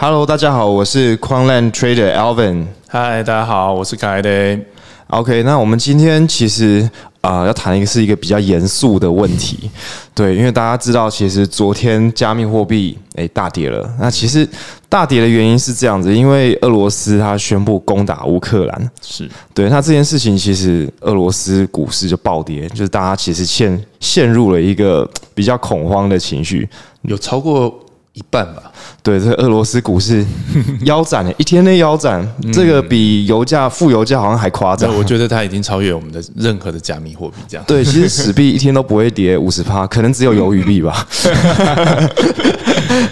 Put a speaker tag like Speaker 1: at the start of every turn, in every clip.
Speaker 1: Hello，大家好，我是矿 land trader Alvin。
Speaker 2: 嗨，大家好，我是凯的。
Speaker 1: OK，那我们今天其实啊、要谈一个是一个比较严肃的问题，对，因为大家知道，其实昨天加密货币诶、大跌了。那其实大跌的原因是这样子，因为俄罗斯它宣布攻打乌克兰，
Speaker 2: 是
Speaker 1: 对，那这件事情其实俄罗斯股市就暴跌，就是大家其实陷陷入了一个比较恐慌的情绪。
Speaker 2: 有超过一半吧？
Speaker 1: 对，这个俄罗斯股市 腰斩了，一天内腰斩，这个比油价、负油价好像还夸张
Speaker 2: 对，。我觉得它已经超越我们的任何的加密货币，这样。
Speaker 1: 对，其实史币一天都不会跌五十趴，可能只有鱿鱼币吧。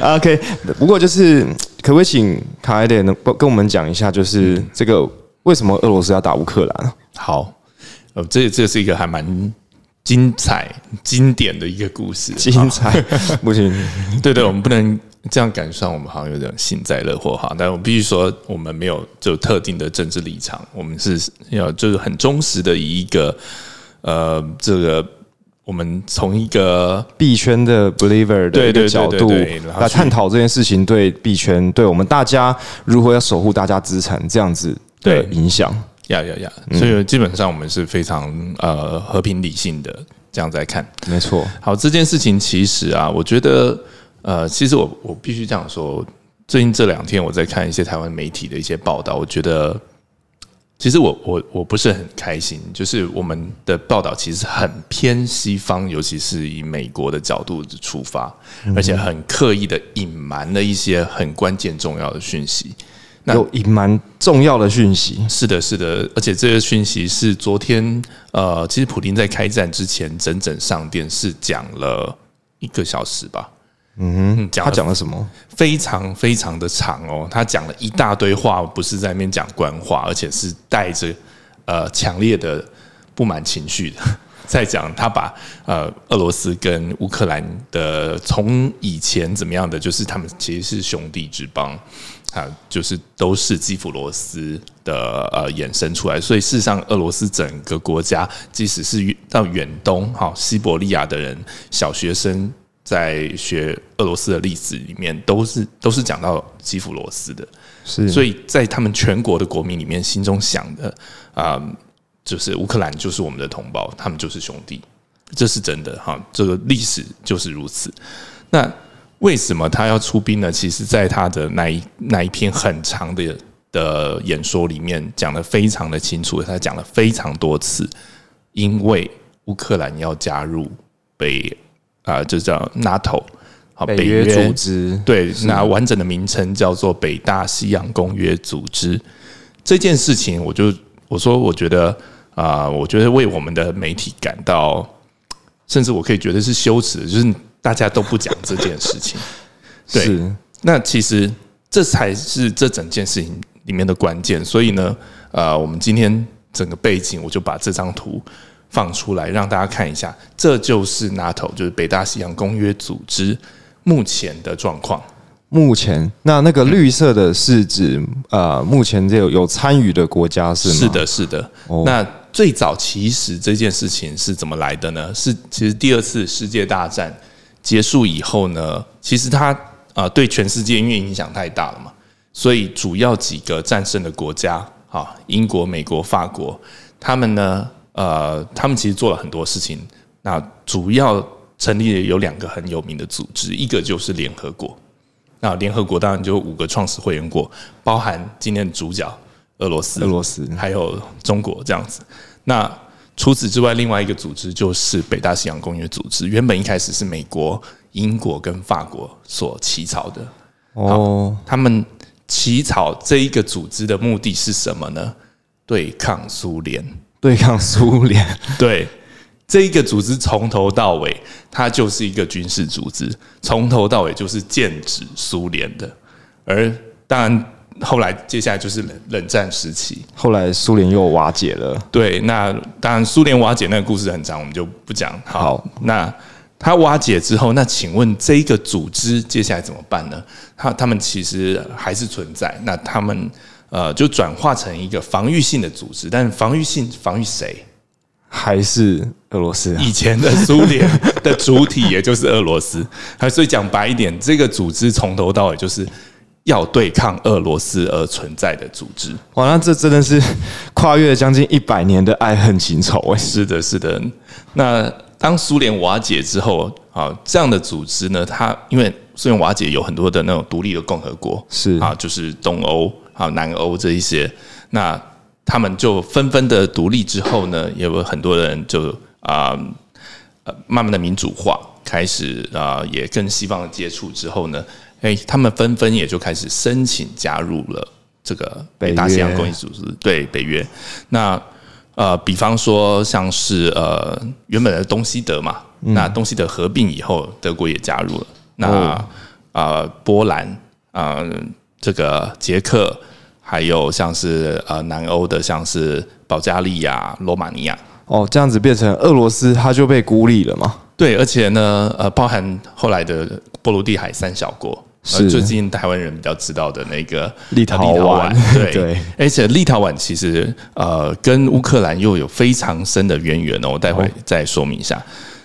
Speaker 1: OK，不过就是可不可以请卡埃德能跟我们讲一下，就是这个为什么俄罗斯要打乌克兰？
Speaker 2: 好，呃，这这是一个还蛮精彩、经典的一个故事。
Speaker 1: 精彩，不行，
Speaker 2: 对对，我们不能这样感上，我们好像有点幸灾乐祸哈。但我必须说，我们没有就特定的政治立场，我们是要就是很忠实的以一个呃这个。我们从一个
Speaker 1: 币圈的 believer 的一个角度来探讨这件事情对币圈、对我们大家如何要守护大家资产这样子的影响。
Speaker 2: 呀呀呀，所以基本上我们是非常呃和平理性的这样在看。
Speaker 1: 没错，
Speaker 2: 好，这件事情其实啊，我觉得呃，其实我我必须这样说，最近这两天我在看一些台湾媒体的一些报道，我觉得其实我我我不是很开心，就是我们的报道其实很偏西方，尤其是以美国的角度出发，而且很刻意的隐瞒了一些很关键重要的讯息。那
Speaker 1: 有隐瞒重要的讯息。
Speaker 2: 是的，是的，而且这个讯息是昨天，呃，其实普丁在开战之前整整上电视讲了一个小时吧，嗯，讲
Speaker 1: 他
Speaker 2: 了
Speaker 1: 讲了什么？
Speaker 2: 非常非常的长哦，他讲了一大堆话，不是在那边讲官话，而且是带着呃强烈的不满情绪的。在讲他把呃俄罗斯跟乌克兰的从以前怎么样的，就是他们其实是兄弟之邦啊，就是都是基辅罗斯的呃衍生出来，所以事实上俄罗斯整个国家，即使是到远东哈西伯利亚的人，小学生在学俄罗斯的历史里面，都是都是讲到基辅罗斯的，
Speaker 1: 是，
Speaker 2: 所以在他们全国的国民里面，心中想的啊、就是乌克兰就是我们的同胞，他们就是兄弟，这是真的哈。这个历史就是如此。那为什么他要出兵呢？其实，在他的那一那一篇很长的的演说里面讲的非常的清楚，他讲了非常多次，因为乌克兰要加入北啊、就叫 NATO 好
Speaker 1: 北约组织。
Speaker 2: 对，那完整的名称叫做北大西洋公约组织。这件事情，我就我说，我觉得啊、我觉得为我们的媒体感到，甚至我可以觉得是羞耻的，就是大家都不讲这件事情。对那其实这才是这整件事情里面的关键。所以呢，呃，我们今天整个背景，我就把这张图放出来让大家看一下，这就是 NATO，就是北大西洋公约组织目前的状况。
Speaker 1: 目前那那个绿色的是指呃，目前这有有参与的国家是吗？
Speaker 2: 是，的，是的。
Speaker 1: 哦
Speaker 2: 那最早其实这件事情是怎么来的呢？是其实第二次世界大战结束以后呢，其实它啊、对全世界因为影响太大了嘛，所以主要几个战胜的国家啊，英国、美国、法国，他们呢呃，他们其实做了很多事情。那主要成立了有两个很有名的组织，一个就是联合国。那联合国当然就五个创始会员国，包含今天的主角俄罗斯、
Speaker 1: 俄罗斯
Speaker 2: 还有中国这样子。那除此之外，另外一个组织就是北大西洋公约组织。原本一开始是美国、英国跟法国所起草的。
Speaker 1: 哦，
Speaker 2: 他们起草这一个组织的目的是什么呢？对抗苏联。
Speaker 1: 对抗苏联，
Speaker 2: 对，这一个组织从头到尾，它就是一个军事组织，从头到尾就是剑指苏联的。而当然，后来接下来就是冷冷战时期。
Speaker 1: 后来苏联又瓦解了。
Speaker 2: 对，那当然苏联瓦解那个故事很长，我们就不讲。好，
Speaker 1: 好
Speaker 2: 那它瓦解之后，那请问这一个组织接下来怎么办呢？他他们其实还是存在，那他们呃就转化成一个防御性的组织，但防御性防御谁？
Speaker 1: 还是俄罗斯啊？
Speaker 2: 以前的苏联的主体也就是俄罗斯，还所以讲白一点，这个组织从头到尾就是要对抗俄罗斯而存在的组织。
Speaker 1: 哇，那这真的是跨越了将近一百年的爱恨情仇哎。
Speaker 2: 是的，是的。那当苏联瓦解之后啊，这样的组织呢，它因为苏联瓦解有很多的那种独立的共和国，
Speaker 1: 是
Speaker 2: 啊，就是东欧啊、南欧这一些，那他们就纷纷的独立之后呢，也有很多人就啊呃慢慢的民主化，开始啊也跟西方的接触之后呢。哎，他们纷纷也就开始申请加入了这个北大西洋公益组织，对北约。那呃，比方说像是呃原本的东西德嘛，那东西德合并以后，德国也加入了。那啊，波兰啊，这个捷克，还有像是呃南欧的，像是保加利亚、罗马尼亚。
Speaker 1: 哦，这样子变成俄罗斯，它就被孤立了嘛？
Speaker 2: 对，而且呢，呃，包含后来的波罗的海三小国。是最近台湾人比较知道的那个
Speaker 1: 立陶宛，
Speaker 2: 对，而且立陶宛其实呃跟乌克兰又有非常深的渊源哦，我待会再说明一下。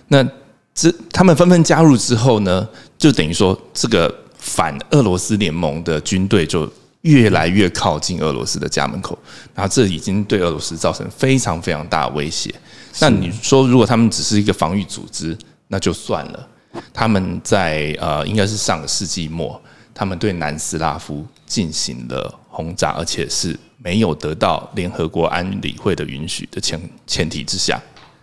Speaker 2: 那这他们纷纷加入之后呢，就等于说这个反俄罗斯联盟的军队就越来越靠近俄罗斯的家门口，然后这已经对俄罗斯造成非常非常大的威胁。那你说如果他们只是一个防御组织，那就算了。他们在呃，应该是上个世纪末，他们对南斯拉夫进行了轰炸，而且是没有得到联合国安理会的允许的前前提之下，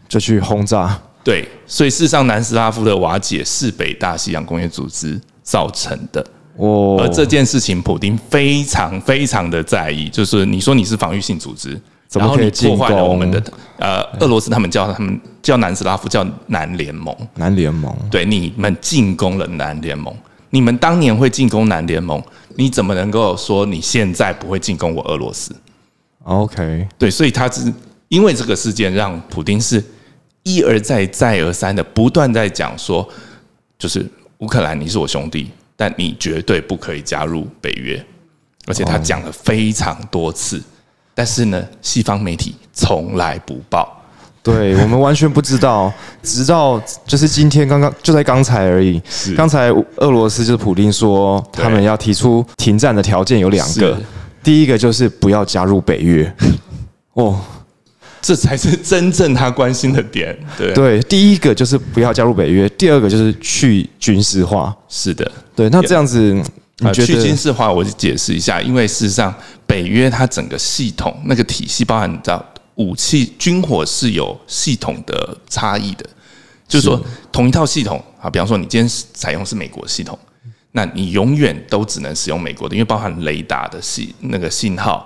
Speaker 1: 就去轰炸。
Speaker 2: 对，所以事实上，南斯拉夫的瓦解是北大西洋工业组织造成的。哦，而这件事情，普丁非常非常的在意，就是你说你是防御性组织。
Speaker 1: 然后你破坏了
Speaker 2: 我们的呃，俄罗斯他们叫他们叫南斯拉夫叫南联盟，
Speaker 1: 南联盟。
Speaker 2: 对你们进攻了南联盟，你们当年会进攻南联盟，你怎么能够说你现在不会进攻我俄罗斯
Speaker 1: ？OK，
Speaker 2: 对，所以他是因为这个事件让普丁是一而再再而三的不断在讲说，就是乌克兰你是我兄弟，但你绝对不可以加入北约，而且他讲了非常多次。但是呢，西方媒体从来不报，
Speaker 1: 对我们完全不知道，直到就是今天刚刚就在刚才而已。刚才俄罗斯就是普丁说，他们要提出停战的条件有两个，第一个就是不要加入北约。
Speaker 2: 哦，这才是真正他关心的点。对
Speaker 1: 对，第一个就是不要加入北约，第二个就是去军事化。
Speaker 2: 是的，
Speaker 1: 对，那这样子。
Speaker 2: 啊，去军事化，我就解释一下，因为事实上，北约它整个系统那个体系，包含你知道，武器军火是有系统的差异的，就是说同一套系统啊，比方说你今天采用是美国系统，那你永远都只能使用美国的，因为包含雷达的信那个信号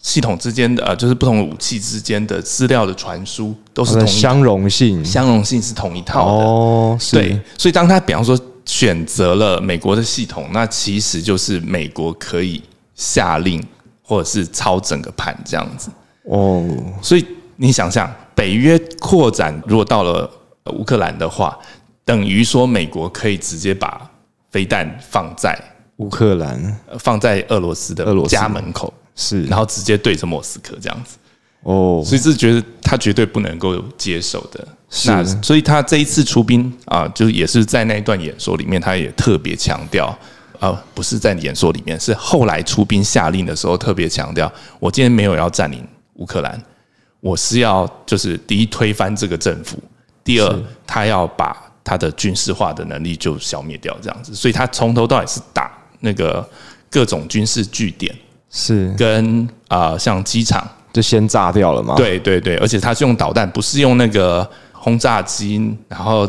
Speaker 2: 系统之间的呃，就是不同的武器之间的资料的传输都是同
Speaker 1: 相容性，
Speaker 2: 相容性是同一套的哦，对，所以当他比方说。选择了美国的系统，那其实就是美国可以下令或者是操整个盘这样子哦。所以你想想，北约扩展如果到了乌克兰的话，等于说美国可以直接把飞弹放在
Speaker 1: 乌克兰，
Speaker 2: 放在俄罗斯的俄罗斯家门口，
Speaker 1: 是，
Speaker 2: 然后直接对着莫斯科这样子。哦，所以是觉得他绝对不能够接受的。那所以他这一次出兵啊，就也是在那一段演说里面，他也特别强调啊，不是在演说里面，是后来出兵下令的时候特别强调，我今天没有要占领乌克兰，我是要就是第一推翻这个政府，第二他要把他的军事化的能力就消灭掉这样子。所以他从头到尾是打那个各种军事据点，
Speaker 1: 是
Speaker 2: 跟啊像机场。
Speaker 1: 就先炸掉了吗？
Speaker 2: 对对对，而且它是用导弹，不是用那个轰炸机，然后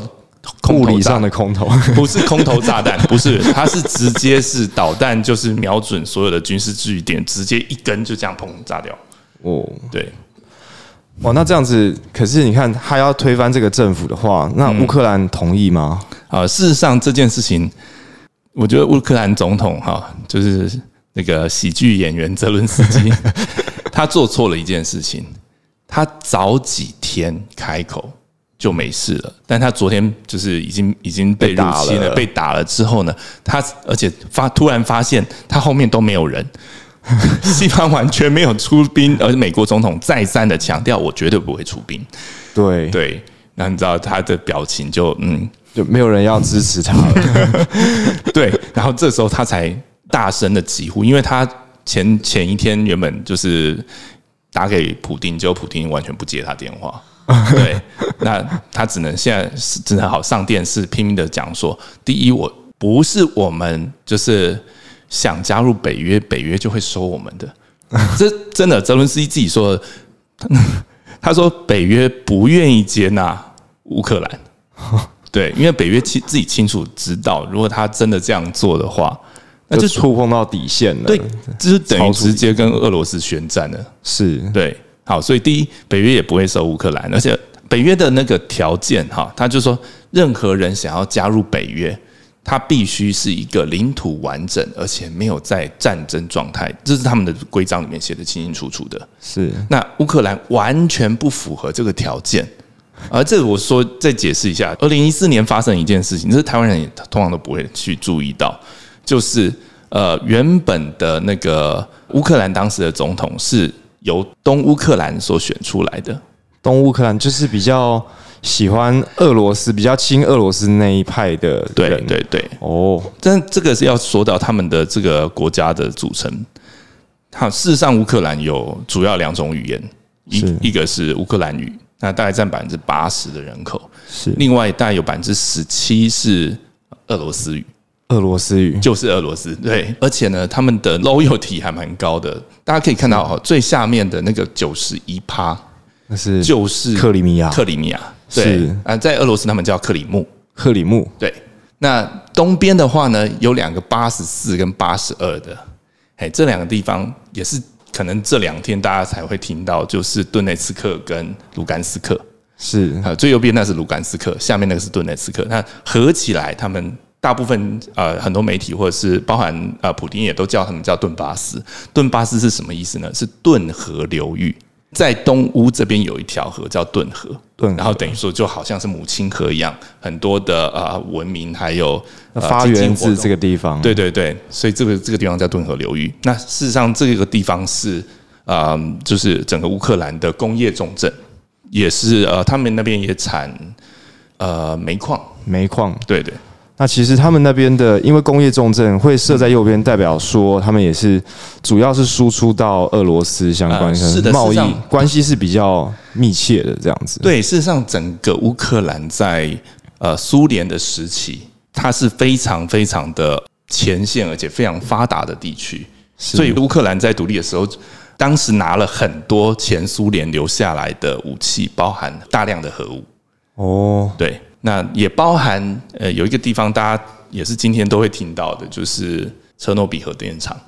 Speaker 1: 物理上的空投，
Speaker 2: 不是空投炸弹，不是，它是直接是导弹，就是瞄准所有的军事据点，直接一根就这样砰炸掉。哦，对，
Speaker 1: 哇，那这样子，可是你看，他要推翻这个政府的话，那乌克兰同意吗？
Speaker 2: 啊，事实上这件事情，我觉得乌克兰总统哈，就是那个喜剧演员泽伦斯基。他做错了一件事情，他早几天开口就没事了，但他昨天就是已经已经被入侵了，被打了之后呢，他而且发突然发现他后面都没有人，西方完全没有出兵，而美国总统再三的强调，我绝对不会出兵。
Speaker 1: 对
Speaker 2: 对，那你知道他的表情就嗯，
Speaker 1: 就没有人要支持他了。
Speaker 2: 对，然后这时候他才大声的疾呼，因为他前前一天原本就是打给普丁，结果普丁完全不接他电话。对，那他只能现在只能好上电视拼命的讲说，第一，我不是我们就是想加入北约，北约就会收我们的。这真的，泽伦斯基自己说，他说北约不愿意接纳乌克兰。对，因为北约清自己清楚知道，如果他真的这样做的话，
Speaker 1: 那就触碰到底线了。
Speaker 2: 对，这是等于直接跟俄罗斯宣战了。
Speaker 1: 是
Speaker 2: 对。好，所以第一，北约也不会收乌克兰，而且北约的那个条件，哈，他就说，任何人想要加入北约，他必须是一个领土完整，而且没有在战争状态，这是他们的规章里面写的清清楚楚的。
Speaker 1: 是，
Speaker 2: 那乌克兰完全不符合这个条件，而这我说再解释一下，二零一四年发生一件事情，这是台湾人也通常都不会去注意到，就是呃，原本的那个乌克兰当时的总统是。由东乌克兰所选出来的，
Speaker 1: 东乌克兰就是比较喜欢俄罗斯、比较亲俄罗斯那一派的
Speaker 2: 对对对，哦，但这个是要说到他们的这个国家的组成。好，事实上乌克兰有主要两种语言，一一个是乌克兰语，那大概占百分之八十的人口，
Speaker 1: 是
Speaker 2: 另外大概有百分之十七是俄罗斯语。
Speaker 1: 俄罗斯语。
Speaker 2: 就是俄罗斯，对，而且呢，他们的 loyalty 还蛮高的。大家可以看到哦，最下面的那个九十一趴，
Speaker 1: 那是
Speaker 2: 就是
Speaker 1: 克里米亚，
Speaker 2: 克里米亚是。啊，在俄罗斯他们叫克里木，
Speaker 1: 克里木。
Speaker 2: 对，那东边的话呢，有两个八十四跟八十二的，哎，这两个地方也是可能这两天大家才会听到，就是顿内茨克跟卢甘斯克。
Speaker 1: 是。
Speaker 2: 啊，最右边那是卢甘斯克，下面那个是顿内茨克，那合起来他们。大部分呃很多媒体或者是包含呃普丁也都叫他们叫顿巴斯。顿巴斯是什么意思呢？是顿河流域，在东乌这边有一条河叫顿河，
Speaker 1: 顿，
Speaker 2: 然后等于说就好像是母亲河一样，很多的呃文明还有
Speaker 1: 发源自这个地方。
Speaker 2: 对对对，所以这个这个地方叫顿河流域。那事实上这个地方是啊，就是整个乌克兰的工业重镇，也是呃他们那边也产呃煤矿，
Speaker 1: 煤矿，
Speaker 2: 对对。
Speaker 1: 那其实他们那边的，因为工业重镇会设在右边，代表说他们也是主要是输出到俄罗斯相关
Speaker 2: 的
Speaker 1: 贸易关系是比较密切的这样子。
Speaker 2: 对，事实上整个乌克兰在呃苏联的时期，它是非常非常的前线，而且非常发达的地区。所以乌克兰在独立的时候，当时拿了很多前苏联留下来的武器，包含大量的核武。
Speaker 1: 哦，
Speaker 2: 对。那也包含呃，有一个地方大家也是今天都会听到的，就是车诺比核电厂，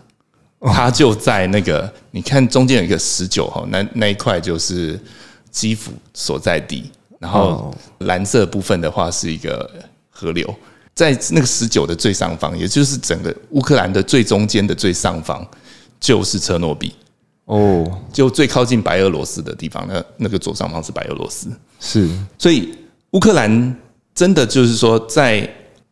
Speaker 2: 它就在那个你看中间有一个十九号，那那一块就是基辅所在地，然后蓝色部分的话是一个河流，在那个十九的最上方，也就是整个乌克兰的最中间的最上方，就是车诺比。
Speaker 1: 哦，
Speaker 2: 就最靠近白俄罗斯的地方，那那个左上方是白俄罗斯，
Speaker 1: 是，
Speaker 2: 所以。乌克兰真的就是说，在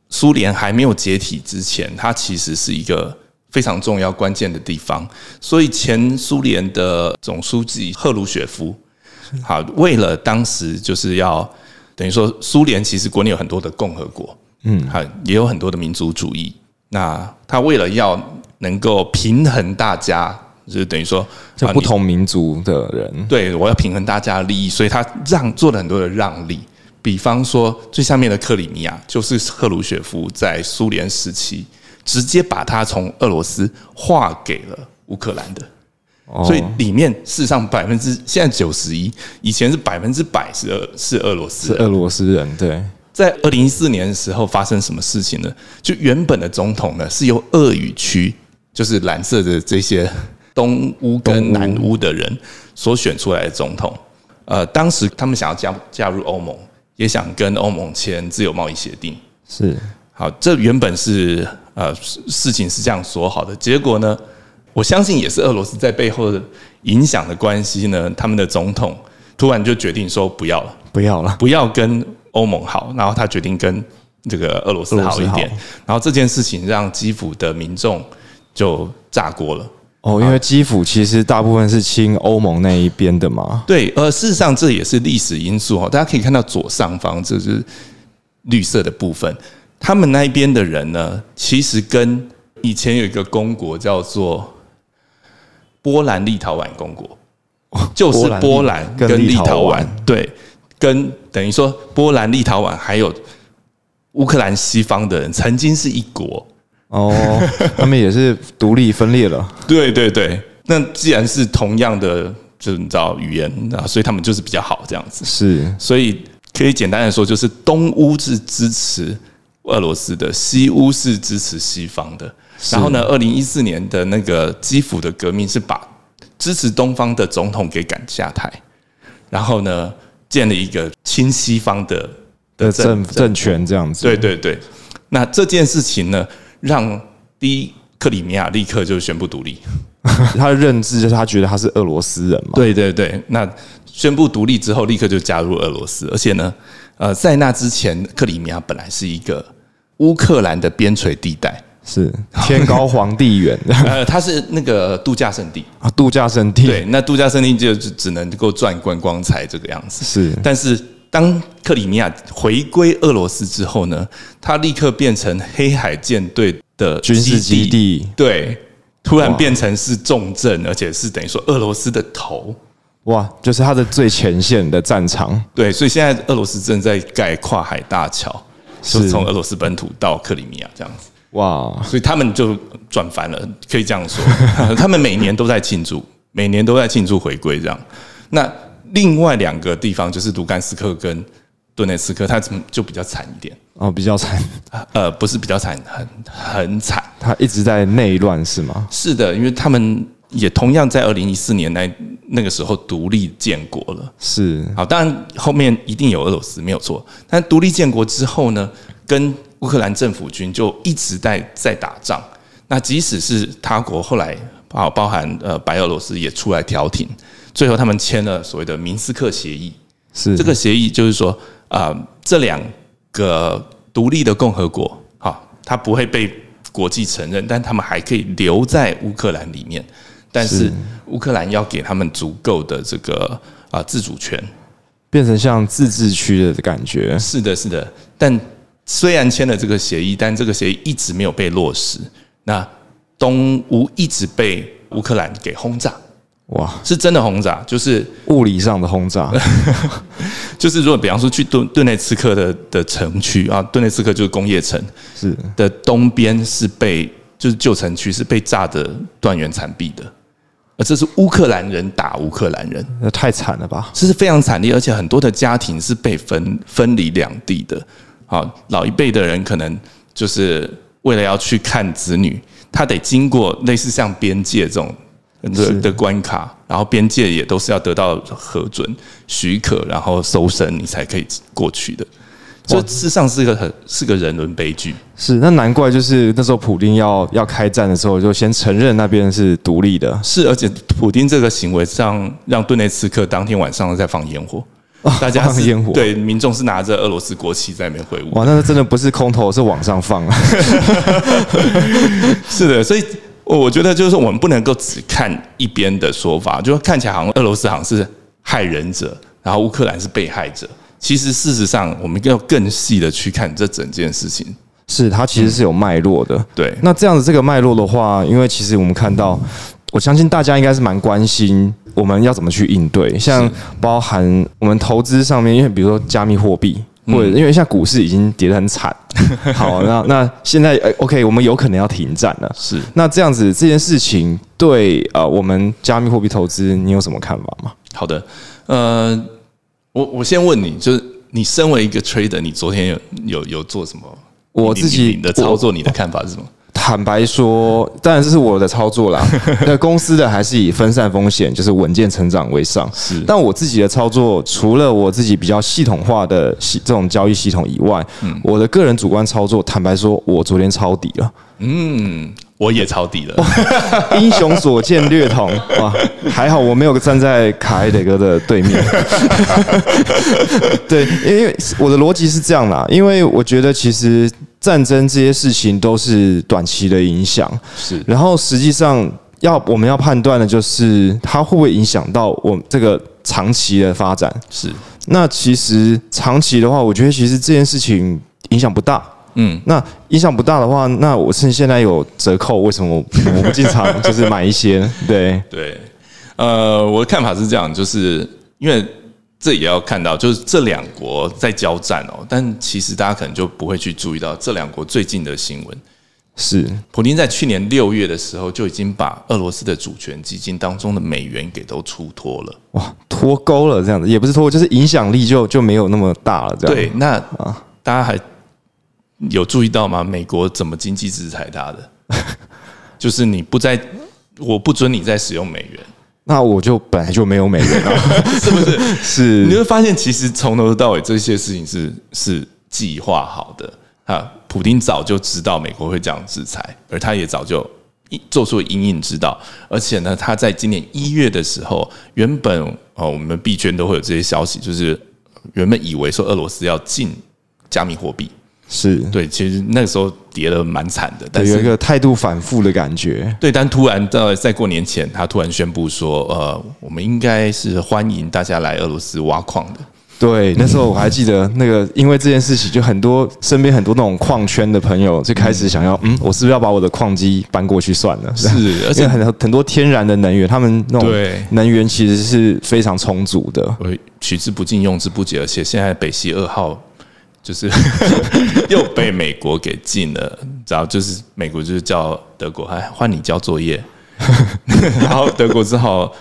Speaker 2: 苏联还没有解体之前，它其实是一个非常重要、关键的地方。所以前苏联的总书记赫鲁雪夫，好，为了当时就是要等于说，苏联其实国内有很多的共和国，嗯，好，也有很多的民族主义。那他为了要能够平衡大家，就是等于说，
Speaker 1: 不同民族的人，
Speaker 2: 对我要平衡大家的利益，所以他让做了很多的让利。比方说，最下面的克里米亚就是赫鲁雪夫在苏联时期直接把它从俄罗斯划给了乌克兰的，所以里面事实上百分之现在九十一，以前是百分之百是俄是俄罗斯，
Speaker 1: 是俄罗斯人。对，
Speaker 2: 在二零一四年的时候发生什么事情呢？就原本的总统呢是由俄语区，就是蓝色的这些东乌跟南乌的人所选出来的总统。呃，当时他们想要加加入欧盟。也想跟欧盟签自由贸易协定，
Speaker 1: 是。
Speaker 2: 好，这原本是呃事情是这样说好的，结果呢，我相信也是俄罗斯在背后的影响的关系呢，他们的总统突然就决定说不要了，
Speaker 1: 不要了，
Speaker 2: 不要跟欧盟好，然后他决定跟这个俄罗斯好一点，然后这件事情让基辅的民众就炸锅了。
Speaker 1: 哦，因为基辅其实大部分是亲欧盟那一边的嘛。
Speaker 2: 对，呃，事实上这也是历史因素哦。大家可以看到左上方这是绿色的部分，他们那一边的人呢，其实跟以前有一个公国叫做波兰立陶宛公国，就是波兰跟立陶宛，对，跟等于说波兰立陶宛还有乌克兰西方的人曾经是一国
Speaker 1: 哦，他们也是独立分裂了。
Speaker 2: 对对对，那既然是同样的，就是你知道语言啊，所以他们就是比较好这样子。
Speaker 1: 是，
Speaker 2: 所以可以简单的说，就是东乌是支持俄罗斯的，西乌是支持西方的。然后呢，二零一四年的那个基辅的革命是把支持东方的总统给赶下台，然后呢，建了一个亲西方的
Speaker 1: 的政政权这样子。
Speaker 2: 对对对，那这件事情呢，让第一克里米亚立刻就宣布独立。
Speaker 1: 他的认知就是他觉得他是俄罗斯人嘛。
Speaker 2: 对对对，那宣布独立之后，立刻就加入俄罗斯，而且呢，呃，在那之前，克里米亚本来是一个乌克兰的边陲地带。
Speaker 1: 是 天高皇帝远，
Speaker 2: 呃，它是那个度假胜地
Speaker 1: 啊，度假胜地。
Speaker 2: 对，那度假胜地就只能够赚观光财这个样子。
Speaker 1: 是，
Speaker 2: 但是当克里米亚回归俄罗斯之后呢，它立刻变成黑海舰队的
Speaker 1: 军事基地。
Speaker 2: 对，突然变成是重镇，而且是等于说俄罗斯的头。
Speaker 1: 哇，就是它的最前线的战场。
Speaker 2: 对，所以现在俄罗斯正在盖跨海大桥，是从俄罗斯本土到克里米亚这样子。哇！所以他们就转翻了，可以这样说。他们每年都在庆祝，每年都在庆祝回归这样。那另外两个地方就是卢甘斯克跟顿涅茨克，它就比较惨一点
Speaker 1: 哦，比较惨。
Speaker 2: 呃，不是比较惨，很很惨。
Speaker 1: 他一直在内乱是吗？
Speaker 2: 是的，因为他们也同样在二零一四年那那个时候独立建国了。
Speaker 1: 是
Speaker 2: 好，当然后面一定有俄罗斯没有错。但独立建国之后呢，跟乌克兰政府军就一直在在打仗，那即使是他国后来包包含呃白俄罗斯也出来调停，最后他们签了所谓的明斯克协议。
Speaker 1: 是
Speaker 2: 这个协议就是说啊，这两个独立的共和国，哈，它不会被国际承认，但他们还可以留在乌克兰里面，但是乌克兰要给他们足够的这个啊自主权，
Speaker 1: 变成像自治区的感觉。
Speaker 2: 是的，是的，但。虽然签了这个协议，但这个协议一直没有被落实。那东乌一直被乌克兰给轰炸，哇，是真的轰炸，就是
Speaker 1: 物理上的轰炸。
Speaker 2: 就是如果比方说去顿顿内茨克的的城区啊，顿内茨克就是工业城，
Speaker 1: 是
Speaker 2: 的东边是被就是旧城区是被炸的断垣残壁的，而这是乌克兰人打乌克兰人，
Speaker 1: 那太惨了吧？
Speaker 2: 这是非常惨烈，而且很多的家庭是被分分离两地的。好，老一辈的人可能就是为了要去看子女，他得经过类似像边界这种的的关卡，然后边界也都是要得到核准许可，然后搜身你才可以过去的。这事实上是一个很是个人伦悲剧。
Speaker 1: 是，那难怪就是那时候普丁要要开战的时候，就先承认那边是独立的。
Speaker 2: 是，而且普丁这个行为让让顿内茨克当天晚上在放烟火。大家是
Speaker 1: 烟火，
Speaker 2: 对民众是拿着俄罗斯国旗在那边挥舞。
Speaker 1: 哇，那真的不是空投，是往上放啊！
Speaker 2: 是的，所以我觉得就是说，我们不能够只看一边的说法，就看起来好像俄罗斯好像是害人者，然后乌克兰是被害者。其实事实上，我们要更细的去看这整件事情，
Speaker 1: 是它其实是有脉络的。
Speaker 2: 对，
Speaker 1: 那这样子这个脉络的话，因为其实我们看到。我相信大家应该是蛮关心我们要怎么去应对，像包含我们投资上面，因为比如说加密货币，或者因为现在股市已经跌得很惨，好，那那现在 OK，我们有可能要停战了。
Speaker 2: 是，
Speaker 1: 那这样子这件事情对呃我们加密货币投资，你有什么看法吗？
Speaker 2: 好的，呃，我我先问你，就是你身为一个 trader，你昨天有有有做什么？
Speaker 1: 我自己
Speaker 2: 的操作，你的看法是什么？
Speaker 1: 坦白说，当然这是我的操作啦。那公司的还是以分散风险，就是稳健成长为上。
Speaker 2: 是，
Speaker 1: 但我自己的操作，除了我自己比较系统化的系这种交易系统以外，我的个人主观操作，坦白说，我昨天抄底了。
Speaker 2: 嗯。我也抄底了，
Speaker 1: 英雄所见略同哇！还好我没有站在卡埃德哥的对面。对，因为我的逻辑是这样啦，因为我觉得其实战争这些事情都是短期的影响，
Speaker 2: 是。
Speaker 1: 然后实际上要我们要判断的就是它会不会影响到我这个长期的发展。
Speaker 2: 是。
Speaker 1: 那其实长期的话，我觉得其实这件事情影响不大。嗯，那影响不大的话，那我趁现在有折扣，为什么我不进场就是买一些？对
Speaker 2: 对，呃，我的看法是这样，就是因为这也要看到，就是这两国在交战哦，但其实大家可能就不会去注意到这两国最近的新闻。
Speaker 1: 是，
Speaker 2: 普京在去年六月的时候就已经把俄罗斯的主权基金当中的美元给都出脱了，
Speaker 1: 哇，脱钩了这样子，也不是脱，就是影响力就就没有那么大了。这样
Speaker 2: 对，那啊，大家还有注意到吗？美国怎么经济制裁他的？就是你不在，我不准你再使用美元，
Speaker 1: 那我就本来就没有美元了，
Speaker 2: 是不是？
Speaker 1: 是，
Speaker 2: 你会发现其实从头到尾这些事情是是计划好的。啊，普丁早就知道美国会这样制裁，而他也早就做出隐隐知道。而且呢，他在今年一月的时候，原本哦，我们币圈都会有这些消息，就是原本以为说俄罗斯要禁加密货币，
Speaker 1: 是
Speaker 2: 对，其实那个时候跌的蛮惨的，但
Speaker 1: 有一个态度反复的感觉。
Speaker 2: 对，但突然在在过年前，他突然宣布说，呃，我们应该是欢迎大家来俄罗斯挖矿的。
Speaker 1: 对，那时候我还记得那个，因为这件事情，就很多身边很多那种矿圈的朋友就开始想要，嗯，我是不是要把我的矿机搬过去算了？
Speaker 2: 是，
Speaker 1: 而且很很多天然的能源，他们那种能源其实是非常充足的。
Speaker 2: 取之不尽，用之不竭，而且现在北溪二号就是 又被美国给禁了，然后就是美国就是叫德国，哎，换你交作业，然后德国只好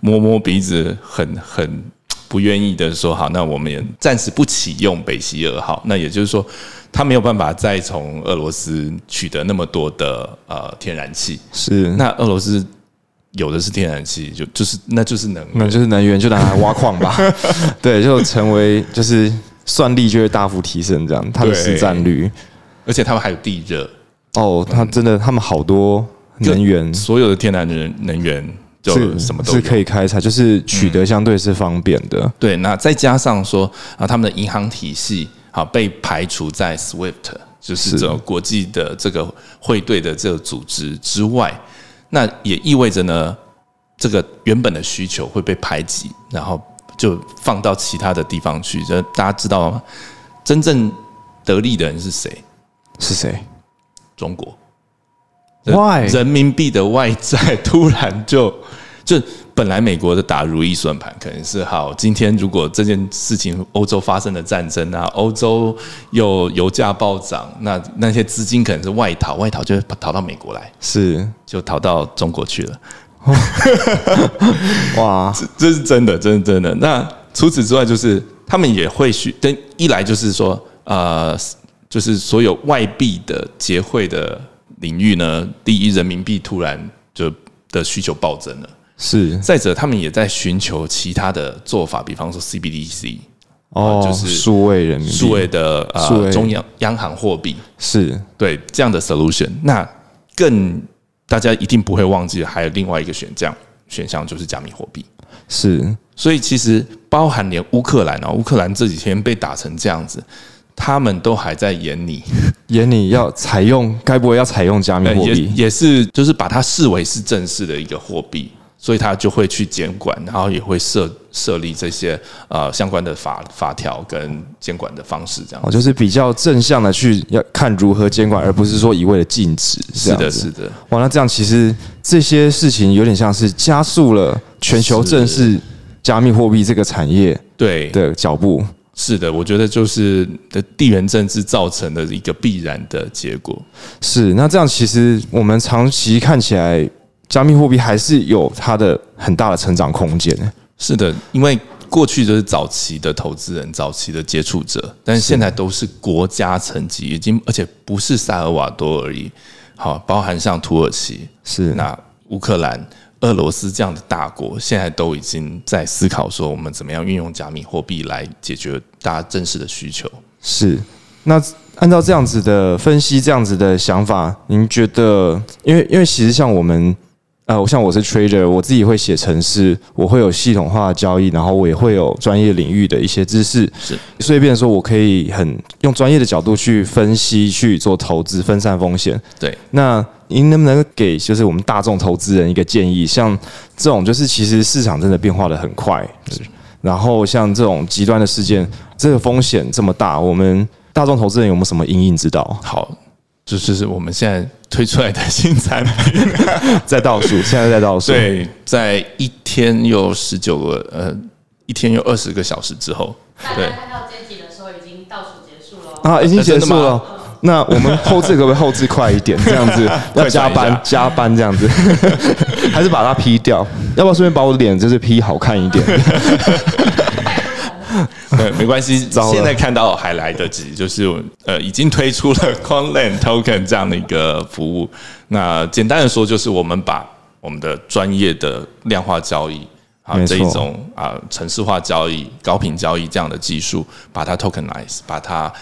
Speaker 2: 摸摸鼻子，很很。不愿意的说好，那我们也暂时不启用北溪二号。那也就是说，他没有办法再从俄罗斯取得那么多的呃天然气。
Speaker 1: 是，
Speaker 2: 那俄罗斯有的是天然气，就就是那就是能，
Speaker 1: 那就是能源，就拿来挖矿吧。对，就成为就是算力就会大幅提升，这样它的市占率，
Speaker 2: 而且他们还有地热。
Speaker 1: 哦，他真的，他们好多能源，
Speaker 2: 所有的天然能能源。就什么都
Speaker 1: 是可以开采，就是取得相对是方便的。
Speaker 2: 对，那再加上说啊，他们的银行体系啊被排除在 SWIFT，就是这种国际的这个汇兑的这个组织之外，那也意味着呢，这个原本的需求会被排挤，然后就放到其他的地方去。这大家知道吗？真正得利的人是谁？
Speaker 1: 是谁？
Speaker 2: 中国。
Speaker 1: Why？
Speaker 2: 人民币的外债突然就 就本来美国的打如意算盘可能是好，今天如果这件事情欧洲发生了战争啊，欧洲又油价暴涨，那那些资金可能是外逃，外逃就逃到美国来，
Speaker 1: 是
Speaker 2: 就逃到中国去了。哇，这这是真的，真的真的。那除此之外，就是他们也会去，跟一来就是说，呃，就是所有外币的结汇的。领域呢，第一，人民币突然就的需求暴增了。
Speaker 1: 是，
Speaker 2: 再者，他们也在寻求其他的做法，比方说 CBDC，
Speaker 1: 哦，就是数位人民币、
Speaker 2: 数位的呃中央央行货币，
Speaker 1: 是
Speaker 2: 对这样的 solution。那更大家一定不会忘记，还有另外一个选项，选项就是加密货币。
Speaker 1: 是，
Speaker 2: 所以其实包含连乌克兰啊，乌克兰这几天被打成这样子。他们都还在演你，
Speaker 1: 演你要采用，该不会要采用加密货币？
Speaker 2: 也是，就是把它视为是正式的一个货币，所以他就会去监管，然后也会设设立这些呃相关的法法条跟监管的方式，这样。
Speaker 1: 哦，就是比较正向的去要看如何监管，而不是说一味的禁止。
Speaker 2: 是的，是的。
Speaker 1: 哇，那这样其实这些事情有点像是加速了全球正式加密货币这个产业
Speaker 2: 对
Speaker 1: 的脚步。
Speaker 2: 是的，我觉得就是的地缘政治造成的一个必然的结果。
Speaker 1: 是，那这样其实我们长期看起来，加密货币还是有它的很大的成长空间。
Speaker 2: 是的，因为过去就是早期的投资人、早期的接触者，但是现在都是国家层级，已经而且不是萨尔瓦多而已，好，包含像土耳其，
Speaker 1: 是
Speaker 2: 那乌克兰。俄罗斯这样的大国，现在都已经在思考说，我们怎么样运用加密货币来解决大家真实的需求。
Speaker 1: 是，那按照这样子的分析，这样子的想法，您觉得？因为，因为其实像我们。呃，我像我是 trader，我自己会写程式，我会有系统化的交易，然后我也会有专业领域的一些知识，
Speaker 2: 是，
Speaker 1: 所以变说我可以很用专业的角度去分析去做投资，分散风险。
Speaker 2: 对，
Speaker 1: 那您能不能给就是我们大众投资人一个建议？像这种就是其实市场真的变化的很快，然后像这种极端的事件，这个风险这么大，我们大众投资人有没有什么阴影之道？
Speaker 2: 好，这就是我们现在推出来的新产品，
Speaker 1: 在倒数，现在在倒数。
Speaker 2: 对，在一天又十九个呃，一天又二十个小时之后，对
Speaker 3: 大家看到这集的时候已经倒数结束了。
Speaker 1: 啊，已经结束了。那我们后置可不可以后置快一点？这样子 要加班加班这样子，还是把它 P 掉？要不要顺便把我的脸就是 P 好看一点？
Speaker 2: 对，没关系，现在看到还来得及，就是呃，已经推出了 Quanland Token 这样的一个服务。那简单的说，就是我们把我们的专业的量化交易啊这一种啊城市化交易、高频交易这样的技术，把它 tokenize，把它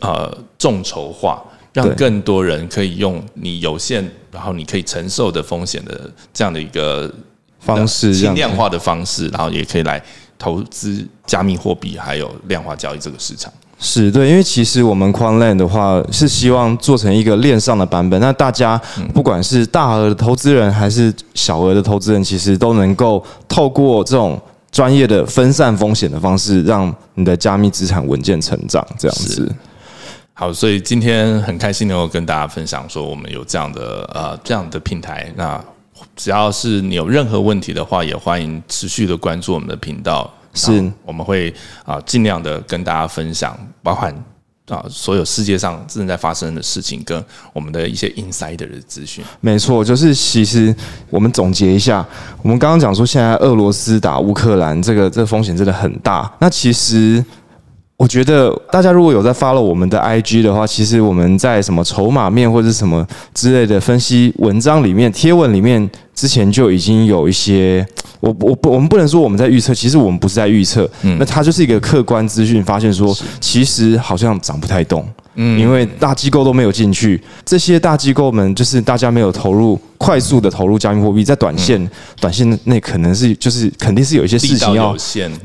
Speaker 2: 呃众筹化。让更多人可以用你有限，然后你可以承受的风险的这样的一个
Speaker 1: 方式
Speaker 2: 轻量化的方式，然后也可以来投资加密货币还有量化交易这个市场。
Speaker 1: 是对，因为其实我们 Quanland 的话是希望做成一个链上的版本，那大家不管是大额的投资人还是小额的投资人，其实都能够透过这种专业的分散风险的方式，让你的加密资产稳健成长，这样子。
Speaker 2: 好，所以今天很开心能够跟大家分享说，我们有这样的呃这样的平台。那只要是你有任何问题的话，也欢迎持续的关注我们的频道。
Speaker 1: 是
Speaker 2: 我们会啊尽量的跟大家分享，包含啊所有世界上正在发生的事情，跟我们的一些 insider 的资讯。
Speaker 1: 没错，就是其实我们总结一下，我们刚刚讲说，现在俄罗斯打乌克兰，这个这个风险真的很大。那其实我觉得大家如果有在 follow 我们的 IG 的话，其实我们在什么筹码面或者什么之类的分析文章里面、贴文里面，之前就已经有一些。我我不我们不能说我们在预测，其实我们不是在预测，那它就是一个客观资讯，发现说其实好像涨不太动，嗯，因为大机构都没有进去，这些大机构们就是大家没有投入，快速的投入加密货币，在短线、短线内可能是就是肯定是有一些事情要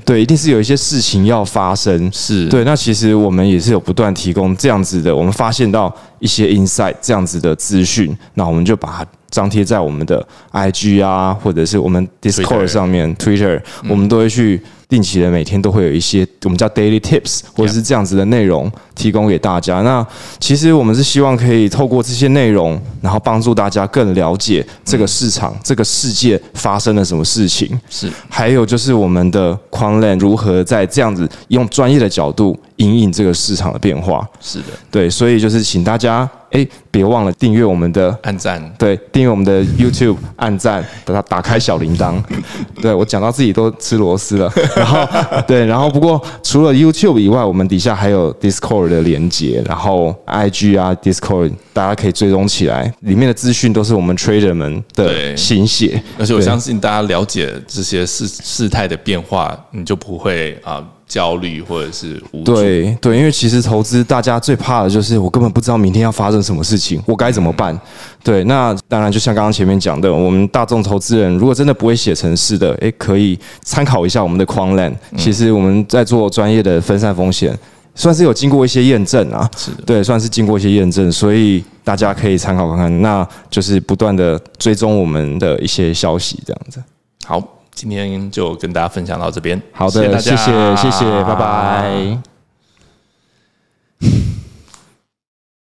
Speaker 1: 对，一定是有一些事情要发生，
Speaker 2: 是。
Speaker 1: 对。那其实我们也是有不断提供这样子的，我们发现到一些 insight 这样子的资讯，那我们就把它张贴在我们的 IG 啊，或者是我们 Discord 上面、Twitter，我们都会去定期的每天都会有一些我们叫 daily tips 或者是这样子的内容提供给大家。那其实我们是希望可以透过这些内容，然后帮助大家更了解这个市场、这个世界发生了什么事情。
Speaker 2: 是
Speaker 1: 还有就是我们的 Quanland 如何在这样子用专业的角度引领这个市场的变化。
Speaker 2: 是的，
Speaker 1: 对，所以就是请大家哎，别忘了订阅我们的。
Speaker 2: 按赞
Speaker 1: 对，订阅我们的 YouTube，按赞，把它打开小铃铛。对我讲到自己都吃螺丝了，然后对，然后不过除了 YouTube 以外，我们底下还有 Discord 的连接，然后 IG 啊 Discord 大家可以追踪起来，里面的资讯都是我们 Trader 们的心血。
Speaker 2: 而且我相信大家了解这些事事态的变化，你就不会啊、焦虑或者是无助。
Speaker 1: 对对，因为其实投资大家最怕的就是我根本不知道明天要发生什么事情，我该怎么办？对，那当然就像刚刚前面讲的，我们大众投资人如果真的不会写程式的，诶，可以参考一下我们的 Quanland。其实我们在做专业的分散风险，算是有经过一些验证啊，
Speaker 2: 是的
Speaker 1: 对，算是经过一些验证，所以大家可以参考看看。那就是不断的追踪我们的一些消息，这样子。
Speaker 2: 好，今天就跟大家分享到这边。
Speaker 1: 好的，谢谢谢谢，拜拜。